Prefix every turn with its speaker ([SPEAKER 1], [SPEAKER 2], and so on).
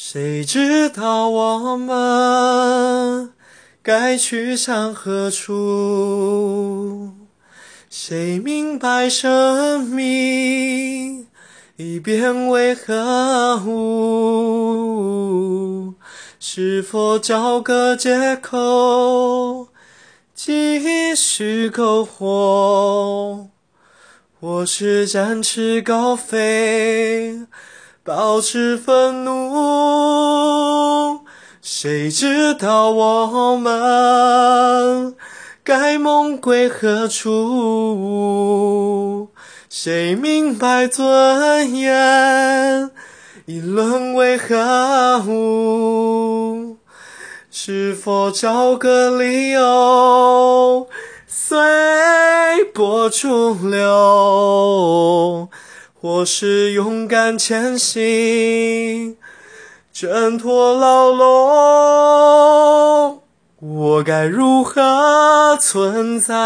[SPEAKER 1] 谁知道我们该去向何处？谁明白生命已变为何物？是否找个借口继续苟活，或是展翅高飞？保持愤怒，谁知道我们该梦归何处？谁明白尊严已沦为何物？是否找个理由随波逐流？或是勇敢前行挣脱牢笼我该如何存在？